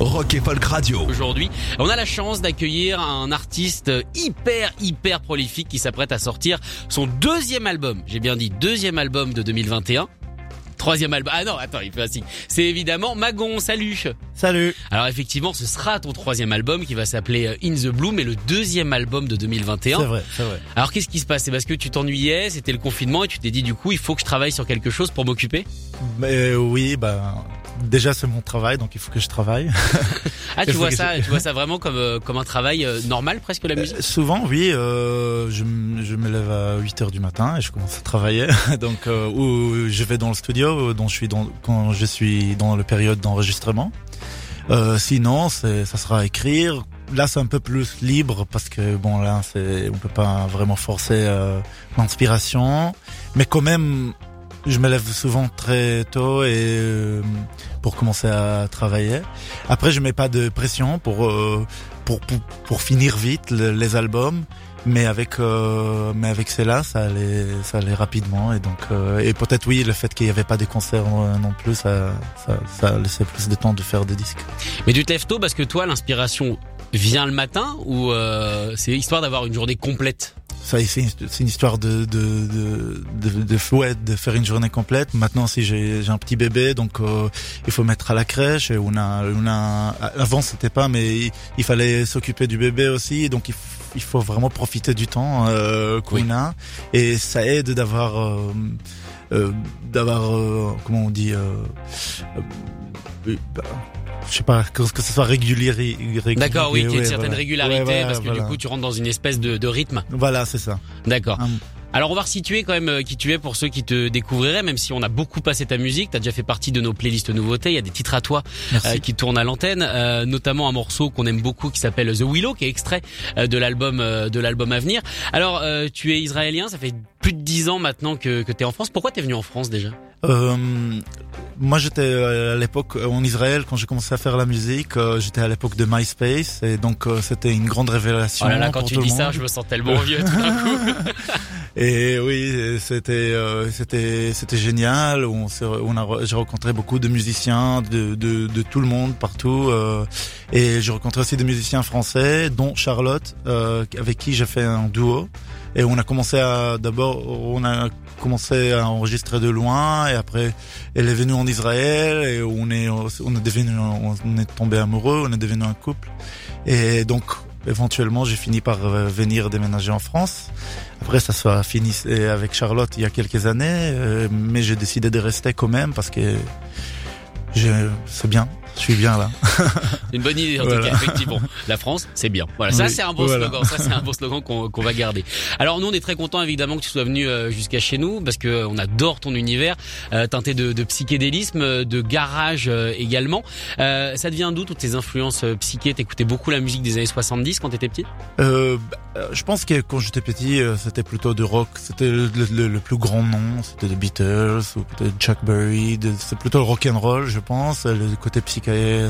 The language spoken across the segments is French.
Rock et Folk Radio. Aujourd'hui, on a la chance d'accueillir un artiste hyper hyper prolifique qui s'apprête à sortir son deuxième album. J'ai bien dit deuxième album de 2021. Troisième album. Ah non, attends, il fait ainsi. C'est évidemment Magon. Salut. Salut. Alors effectivement, ce sera ton troisième album qui va s'appeler euh, In the Blue, mais le deuxième album de 2021. C'est vrai, c'est vrai. Alors qu'est-ce qui se passe? C'est parce que tu t'ennuyais, c'était le confinement et tu t'es dit du coup, il faut que je travaille sur quelque chose pour m'occuper? Mais oui, bah déjà c'est mon travail, donc il faut que je travaille. Ah, tu vois ça, je- tu vois ça vraiment comme euh, comme un travail euh, normal presque la musique? Euh, Souvent, oui, euh, je, je me lève à 8 heures du matin et je commence à travailler. donc, euh, ou je vais dans le studio, dont je suis dans, quand je suis dans la période d'enregistrement. Euh, sinon, c'est, ça sera à écrire. Là, c'est un peu plus libre parce que bon, là, c'est, on peut pas vraiment forcer euh, l'inspiration, mais quand même, je me lève souvent très tôt et euh, pour commencer à travailler. Après, je mets pas de pression pour euh, pour, pour pour finir vite le- les albums, mais avec euh, mais avec celle-là, ça allait ça allait rapidement et donc euh, et peut-être oui, le fait qu'il y avait pas de concerts euh, non plus, ça ça ça laissait plus de temps de faire des disques. Mais tu te lèves tôt parce que toi, l'inspiration vient le matin ou euh, c'est histoire d'avoir une journée complète? Ça, c'est une, histoire de de de de, de, ouais, de faire une journée complète. Maintenant, si j'ai j'ai un petit bébé, donc euh, il faut mettre à la crèche. Et on a on a avant c'était pas, mais il, il fallait s'occuper du bébé aussi. Donc il, f- il faut vraiment profiter du temps euh, qu'on Oui. a. Et ça aide d'avoir euh, euh, d'avoir euh, comment on dit. Euh, euh, bah, je sais pas que, que ce soit régulier. régulier D'accord, oui, qu'il y ait une certaine voilà. régularité Ouais, voilà, parce que voilà. du coup, tu rentres dans une espèce de, de rythme. Voilà, c'est ça. D'accord. Hum. Alors on va resituer quand même euh, qui tu es pour ceux qui te découvriraient, même si on a beaucoup passé ta musique, t'as déjà fait partie de nos playlists nouveautés, il y a des titres à toi euh, qui tournent à l'antenne, euh, notamment un morceau qu'on aime beaucoup qui s'appelle The Willow, qui est extrait euh, de l'album euh, de l'album à venir. Alors euh, tu es israélien, ça fait plus de dix ans maintenant que, que tu es en France. Pourquoi t'es venu en France déjà? Euh, moi, j'étais à l'époque en Israël quand j'ai commencé à faire la musique. euh, j'étais à l'époque de MySpace et donc euh, c'était une grande révélation. Oh là là, quand pour tu dis ça, je me sens tellement vieux tout d'un coup. Et oui, c'était euh, c'était c'était génial. On on a j'ai rencontré beaucoup de musiciens de de, de tout le monde partout euh, et j'ai rencontré aussi des musiciens français, dont Charlotte, euh, avec qui j'ai fait un duo. Et on a commencé à d'abord on a commencé à enregistrer de loin et après elle est venue en Israël et on est on est devenu on est tombé amoureux, on est devenu un couple. Et donc éventuellement j'ai fini par euh, venir déménager en France. Après, ça soit fini avec Charlotte il y a quelques années, euh, mais j'ai décidé de rester quand même parce que c'est bien, je suis bien là. Une bonne idée en tout cas, effectivement. La France, c'est bien. Voilà, ça Oui, c'est un beau voilà. slogan. Ça c'est un beau slogan qu'on va garder. Alors nous on est très content évidemment que tu sois venu euh, jusqu'à chez nous parce que on adore ton univers euh, teinté de, de psychédélisme, euh, de garage euh, également. Euh, ça devient d'où toutes tes influences euh, psyché? T'écoutais beaucoup la musique des années 70 quand t'étais petit? Euh, bah, euh, je pense que quand j'étais petit, euh, c'était plutôt de rock. C'était le, le- le plus grand nom, c'était The Beatles ou peut-être Chuck Berry. C'est plutôt le rock and roll, je pense. Le côté psyché,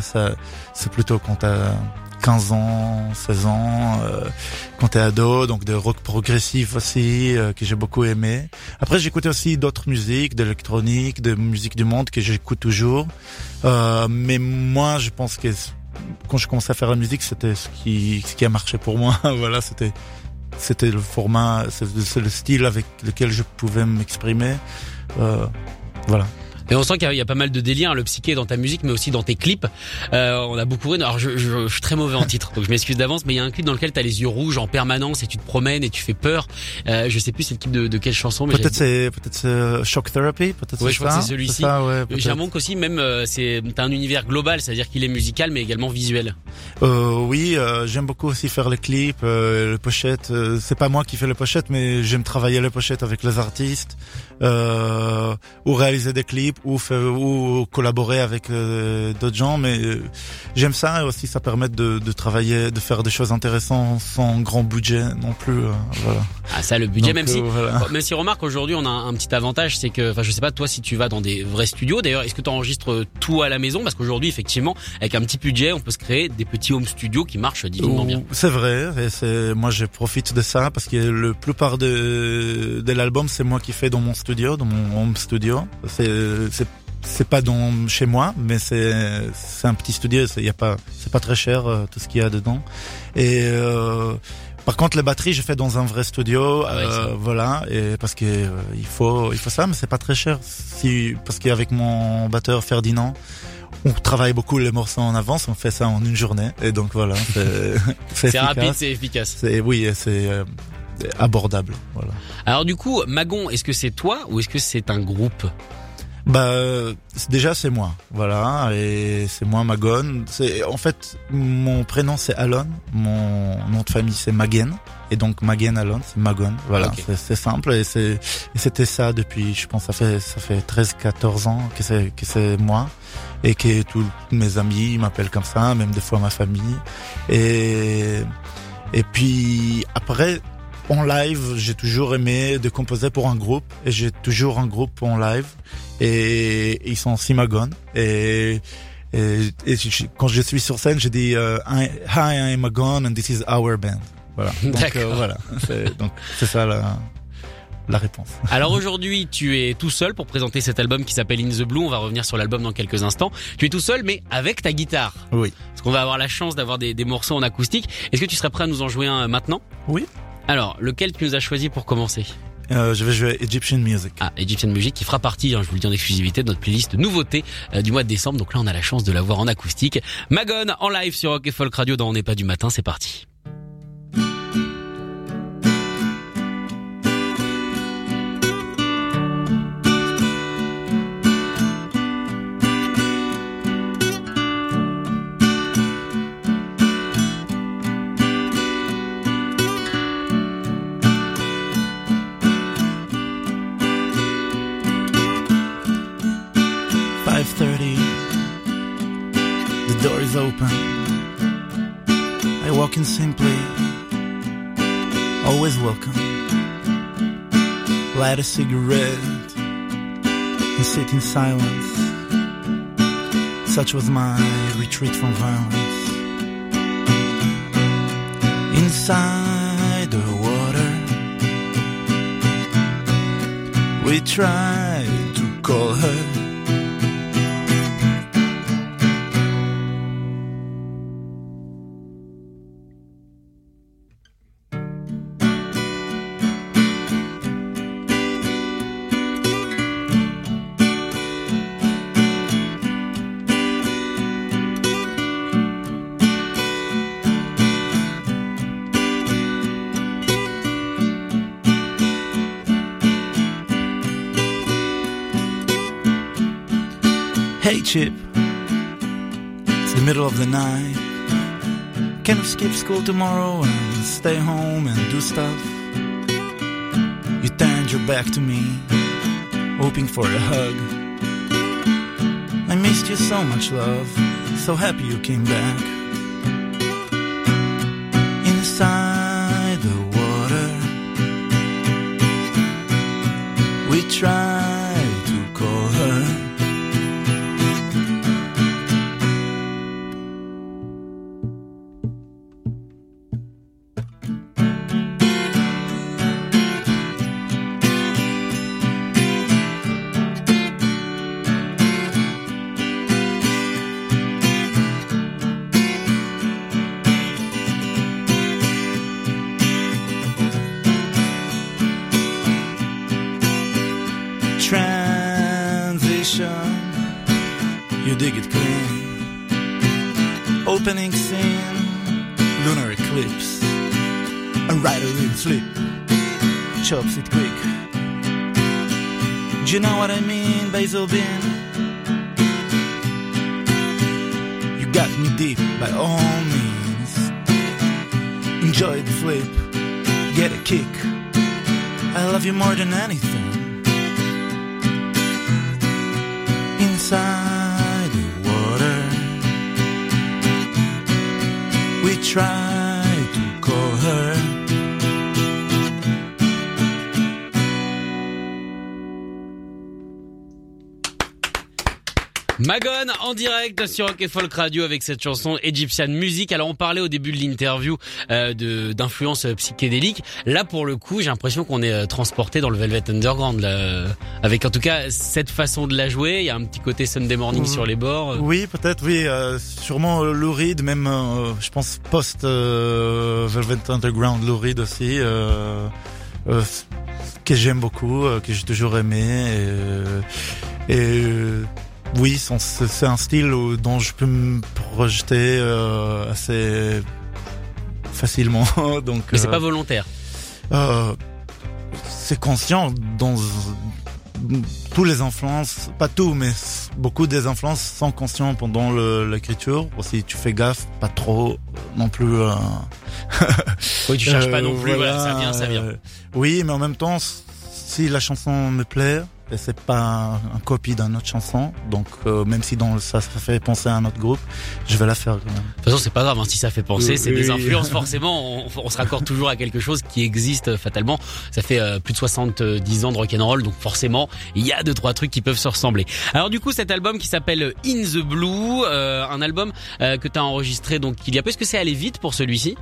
ça, c'est plutôt quand t'as 15 ans, 16 ans, euh, quand t'es ado, donc de rock progressif aussi, euh, que j'ai beaucoup aimé. Après, j'écoutais aussi d'autres musiques, d'électronique, de musique du monde que j'écoute toujours. Euh, mais moi, je pense que quand je commençais à faire la musique, c'était ce qui, ce qui a marché pour moi. voilà, c'était, c'était le format, c'est le style avec lequel je pouvais m'exprimer. Euh, voilà. Et on sent qu'il y, a- il y a pas mal de délire, le psyché dans ta musique, mais aussi dans tes clips. Euh, on a beaucoup. Alors je, je- je suis très mauvais en titre, donc je m'excuse d'avance, mais il y a un clip dans lequel t'as les yeux rouges en permanence et tu te promènes et tu fais peur. Euh, je sais plus c'est le clip de, de quelle chanson, mais Peut-être c'est, peut-être c'est Shock Therapy, peut-être Ouais, je crois que c'est celui-ci. ouais. J'ai un manque aussi, même euh, c'est t'as un univers global, c'est-à-dire qu'il est musical mais également visuel. Euh, oui, euh, j'aime beaucoup aussi faire les clips, euh, les pochettes. Euh, c'est pas moi qui fais les pochettes, mais j'aime travailler les pochettes avec les artistes, euh, ou réaliser des clips, ou, faire- ou collaborer avec euh, d'autres gens, mais euh, j'aime ça et aussi ça permet de, de travailler, de faire des choses intéressantes sans grand budget non plus. euh, voilà. Ah ça le budget Donc, même si euh, voilà. même si remarque aujourd'hui on a un, un petit avantage c'est que enfin je sais pas toi si tu vas dans des vrais studios d'ailleurs est-ce que tu enregistres tout à la maison? Parce qu'aujourd'hui effectivement avec un petit budget on peut se créer des petits home studios qui marchent divinement bien. C'est vrai, et c'est moi je profite de ça parce que le plupart de, de l'album c'est moi qui fais dans mon studio, dans mon home studio. C'est c'est c'est pas dans chez moi, mais c'est c'est un petit studio. Il y a pas c'est pas très cher euh, tout ce qu'il y a dedans. Et euh, par contre les batteries je fais dans un vrai studio, Ah euh, voilà, et parce que il faut il faut ça, mais c'est pas très cher. Si parce qu'avec mon batteur Ferdinand on travaille beaucoup les morceaux en avance, on fait ça en une journée, et donc voilà, c'est rapide c'est efficace. C'est oui, c'est abordable. Voilà. Alors du coup Magon est-ce que c'est toi ou est-ce que c'est un groupe? Bah euh, déjà c'est moi, voilà, et c'est moi Magon. C'est en fait mon prénom c'est Alon, mon nom de famille c'est Magen, et donc Magen Alon c'est Magon. Voilà, c'est simple et c'est c'était ça depuis, je pense ça fait ça fait 13-14 ans que c'est que c'est moi et que tous mes amis m'appellent comme ça, même des fois ma famille. Et et puis après en live, j'ai toujours aimé de composer pour un groupe et j'ai toujours un groupe en live et ils sont Simagon et et, et je- quand je suis sur scène, je dis euh, Hi, I'm Magon and this is our band. Voilà. Donc D'accord. euh, voilà, donc c'est ça la la réponse. Alors aujourd'hui, tu es tout seul pour présenter cet album qui s'appelle In the Blue. On va revenir sur l'album dans quelques instants. Tu es tout seul, mais avec ta guitare. Oui. Parce qu'on va avoir la chance d'avoir des, des morceaux en acoustique. Est-ce que tu serais prêt à nous en jouer un maintenant? Oui. Alors, lequel tu nous as choisi pour commencer Euh, je vais jouer Egyptian Music. Ah, Egyptian Music qui fera partie, hein, je vous le dis en exclusivité, de notre playlist nouveauté euh, du mois de décembre. Donc là, on a la chance de la voir en acoustique. Magon en live sur Rock et Folk Radio dans On n'est pas du matin. C'est parti. Always welcome. Light a cigarette and sit in silence. Such was my retreat from violence. Inside the water, we tried to call her. Hey Chip, it's the middle of the night. Can we skip school tomorrow and stay home and do stuff? You turned your back to me, hoping for a hug. I missed you so much, love. So happy you came back. Inside the water, we tried Opening scene, lunar eclipse. A rider will flip, chops it quick. Do you know what I mean, Basil Bean? You got me deep by all means. Enjoy the flip, get a kick. I love you more than anything. try. Magone en direct sur Rock et Folk Radio avec cette chanson Egyptian Music. Alors on parlait au début de l'interview euh, de d'influence psychédélique. Là pour le coup, j'ai l'impression qu'on est euh, transporté dans le Velvet Underground là, euh, avec en tout cas cette façon de la jouer. Il y a un petit côté Sunday Morning Mhm. sur les bords. Oui, peut-être, oui. euh, sûrement euh, Lou Reed, même, euh, je pense, post euh, Velvet Underground, Lou Reed aussi, euh, euh, que j'aime beaucoup, euh, que j'ai toujours aimé. Et, euh, et euh, oui, c'est un style où- dont je peux me projeter euh, assez facilement. Donc, Mais c'est euh, pas volontaire. euh, c'est conscient dans tous les influences, pas tout, mais beaucoup des influences sont conscients pendant l'écriture. Aussi, tu fais gaffe, pas trop non plus. euh, Oui, tu cherches pas euh, non plus. Voilà, ça vient, ça vient. euh, oui, mais en même temps, si la chanson me plaît, c'est pas un copie d'une autre chanson, donc euh, même si dans le- ça, ça fait penser à un autre groupe, je vais la faire quand même. De toute façon, c'est pas grave hein, si ça fait penser, Oui, c'est des oui. influences forcément. On, on se raccorde toujours à quelque chose qui existe euh, fatalement. Ça fait euh, plus de 70 ans de rock'n'roll, donc forcément, il y a deux trois trucs qui peuvent se ressembler. Alors du coup, cet album qui s'appelle In the Blue, euh, un album euh, que tu as enregistré donc il y a peu. Est-ce que c'est allé vite pour celui-ci?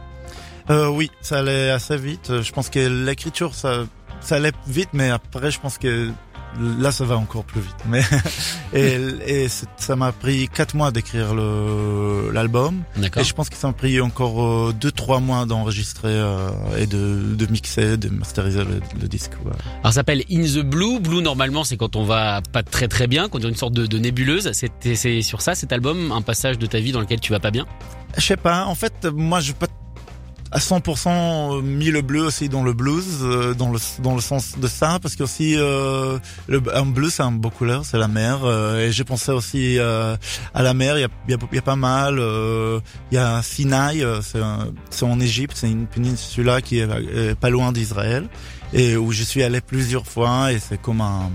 Euh, oui, ça allait assez vite. Euh, Je pense que l'écriture, ça, ça allait vite, mais après, je pense que là, ça va encore plus vite. Mais et, ça m'a pris quatre mois d'écrire le l'album, D'accord. et je pense que ça m'a pris encore euh, deux trois mois d'enregistrer euh, et de, de mixer, de masteriser le, le disque. Alors ça s'appelle In the Blue. Blue normalement c'est quand on va pas très très bien, quand on est une sorte de, de nébuleuse. C'est sur ça cet album, un passage de ta vie dans lequel tu vas pas bien? Je sais pas. En fait, moi, je pas à 100% mis le bleu aussi dans le blues, euh, dans le dans le sens de ça, parce que aussi euh, le un bleu c'est un beau couleur, c'est la mer, euh, et j'ai pensé aussi euh, à la mer. Il y a, y, y a pas mal. euh, Il y a Sinaï, euh, c'est en Égypte, c'est une péninsule qui est euh, pas loin d'Israël, et où je suis allé plusieurs fois, et c'est comme un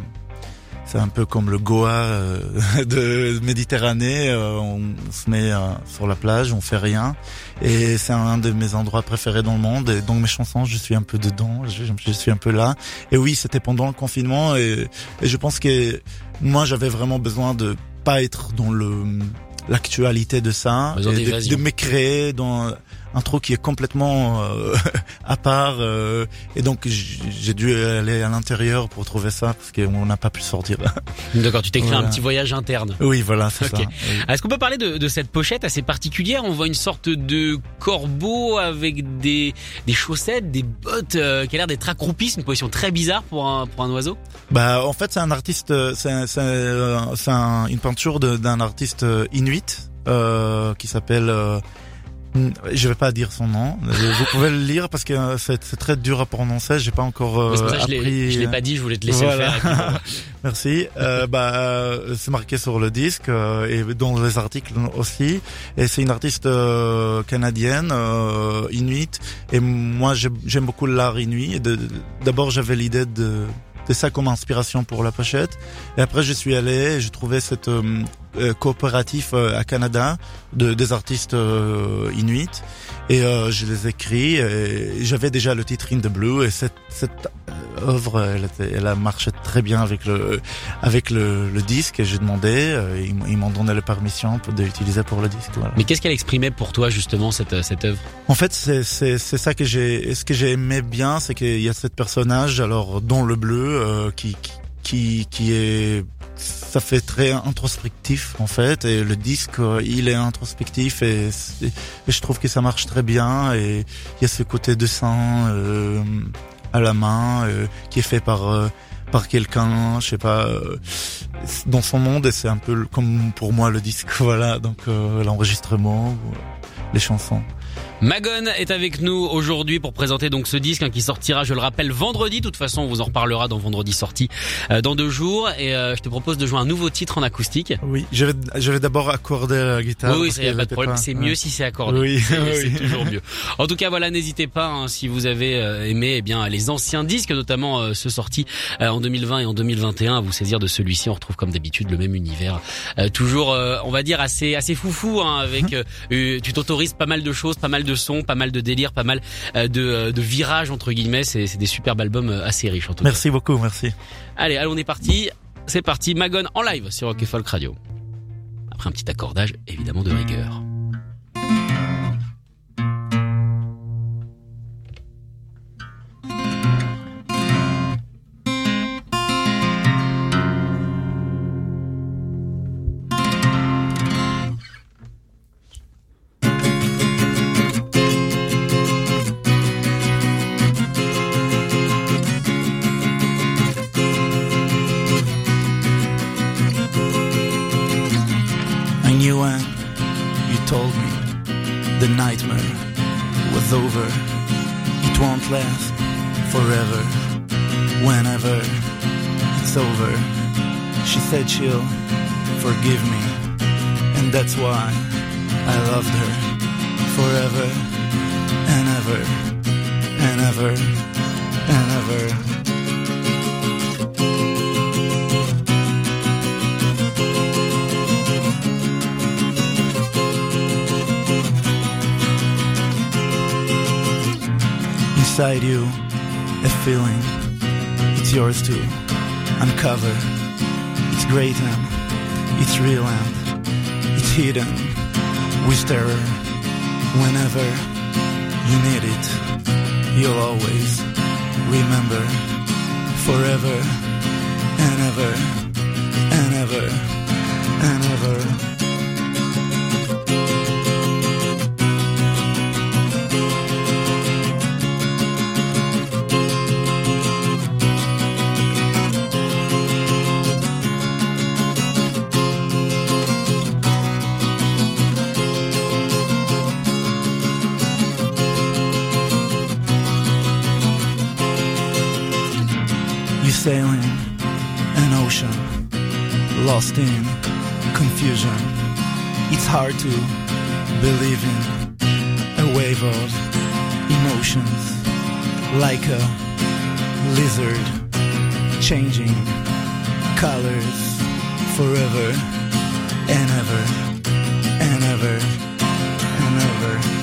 c'est un peu comme le Goa euh, de Méditerranée. euh, on se met euh, sur la plage, on fait rien. Et c'est un de mes endroits préférés dans le monde. Et donc mes chansons, je suis un peu dedans, je, je suis un peu là. Et oui, c'était pendant le confinement. Et, et je pense que moi, j'avais vraiment besoin de pas être dans le l'actualité de ça, et de, de me créer dans un truc qui est complètement euh, à part. euh, et donc j'ai dû aller à l'intérieur pour trouver ça parce qu'on n'a pas pu sortir. D'accord, tu t'es créé Voilà. un petit voyage interne. oui, voilà, c'est ça. Oui. Est-ce qu'on peut parler de, de cette pochette assez particulière? On voit une sorte de corbeau avec des, des chaussettes, des bottes euh, qui a l'air d'être accroupi. C'est une position très bizarre pour un, pour un oiseau. Bah, en fait, c'est un artiste, euh, c'est c'est, euh, c'est un- une peinture d'un artiste euh, inuit euh, qui s'appelle. Euh, je vais pas dire son nom. Vous pouvez le lire parce que euh, c'est très dur à prononcer. J'ai pas encore euh, ça appris. je l'ai pas dit, je voulais te laisser Voilà. le faire. Merci. Euh, bah, euh, c'est marqué sur le disque euh, et dans les articles aussi. Et c'est une artiste euh, canadienne, euh, inuit. Et moi, j'ai- j'aime beaucoup l'art inuit. D'abord, j'avais l'idée de de ça comme inspiration pour la pochette. Et après, je suis allé j'ai trouvé cette euh, euh, coopératif euh, à Canada de des artistes euh, inuits. Et euh, je les ai écrits. J'avais déjà le titre In the Blue. Et cette, cette œuvre, elle, elle a marché très bien avec le avec le, le disque. Et j'ai demandé, euh, ils, m'ont- ils m'ont donné la permission l'utiliser pour le disque. Voilà. Mais qu'est-ce qu'elle exprimait pour toi justement cette cette œuvre? En fait, c'est c'est c'est ça que j'ai. Ce que j'ai aimé bien, c'est qu'il y a cette personnage, alors dont le bleu, euh, qui qui qui est. Ça fait très introspectif en fait, et le disque, euh, il est introspectif et, je trouve que ça marche très bien. Et il y a ce côté dessin euh, à la main euh, qui est fait par euh, par quelqu'un, je sais pas, euh, dans son monde. Et c'est un peu comme pour moi le disque, voilà. Donc l'enregistrement, les chansons. Magone est avec nous aujourd'hui pour présenter donc ce disque hein, qui sortira, je le rappelle, vendredi. De toute façon, on vous en reparlera dans vendredi sorti euh, dans deux jours. Et euh, je te propose de jouer un nouveau titre en acoustique. Oui, je vais, je vais d'abord accorder la guitare. oui, oui, pas de problème. C'est ouais. mieux si c'est accordé. Oui, c'est oui. toujours mieux. En tout cas, voilà, n'hésitez pas hein, si vous avez euh, aimé eh bien les anciens disques, notamment euh, ceux sortis euh, en 2020 et en 2021, à vous saisir de celui-ci. On retrouve comme d'habitude le même univers, Euh, toujours, euh, on va dire assez assez foufou, hein, avec. tu t'autorises pas mal de choses, pas mal de sons, pas mal de délires, pas mal euh, de, euh, de virages entre guillemets. C'est des superbes albums euh, assez riches en tout cas. Merci beaucoup, merci. Allez, allez, on est parti. C'est parti, Magon en live sur Rock et Folk Radio. Après un petit accordage, évidemment de rigueur. Forever. Whenever it's over, she said she'll forgive me. And that's why I loved her forever and ever and ever and ever. Inside you, a feeling. It's yours too. Uncover. It's great and it's real and it's hidden with terror. Whenever you need it, you'll always remember forever and ever and ever and ever. Sailing an ocean, lost in confusion. It's hard to believe in a wave of emotions, like a lizard changing colors forever and ever and ever and ever.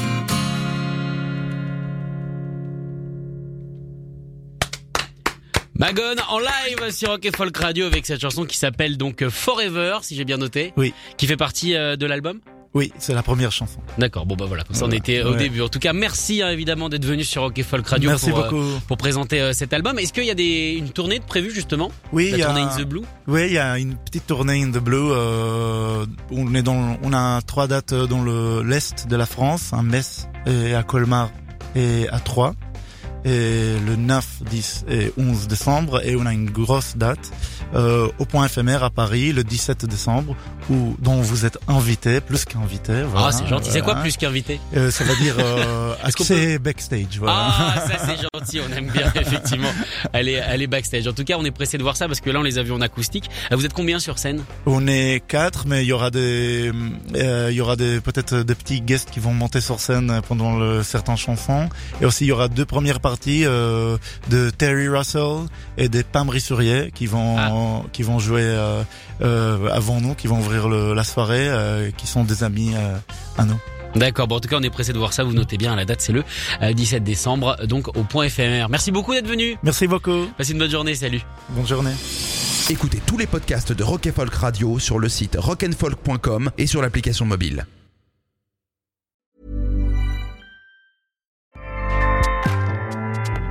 Magon en live sur Rock et Folk Radio avec cette chanson qui s'appelle donc Forever, si j'ai bien noté. Oui. Qui fait partie euh, de l'album Oui, c'est la première chanson. D'accord, bon bah voilà, comme ça on Voilà. était au Ouais. début. En tout cas, merci hein, évidemment d'être venu sur Rock Folk Radio Merci pour, euh, pour présenter euh, cet album. Est-ce qu'il y a des, une tournée de prévue justement? Oui, il y a- tournée In the Blue? Oui, il y a une petite tournée in the blue. Euh, on est dans, on a trois dates dans le l'est de la France, à Metz et à Colmar et à Troyes. Et le 9, 10 et 11 décembre. Et on a une grosse date euh, au point éphémère à Paris le 17 décembre, où dont vous êtes invité, plus qu'invité. Voilà, Ah, c'est gentil. C'est quoi plus qu'invité Euh, Ça veut dire euh, accès backstage. Voilà. Ah, ça c'est gentil, on aime bien effectivement aller aller backstage. En tout cas, on est pressé de voir ça parce que là on les a vus en acoustique. Euh, Vous êtes combien sur scène? On est quatre, mais il y aura des, il y aura des peut-être des petits guests qui vont monter sur scène pendant le, certaines chansons. Et aussi il y aura deux premières parties euh, de Terry Russell et des Pam Rissurier qui vont Ah. qui vont jouer euh, euh, avant nous, qui vont ouvrir le- la soirée, euh, qui sont des amis euh, à nous. D'accord, bon en tout cas on est pressé de voir ça, vous notez bien la date c'est le euh, 17 décembre, donc au point éphémère. Merci beaucoup d'être venu, Merci beaucoup. passez une bonne journée, salut Bonne journée. Écoutez tous les podcasts de Rock and Folk Radio sur le site rockandfolk.com et sur l'application mobile.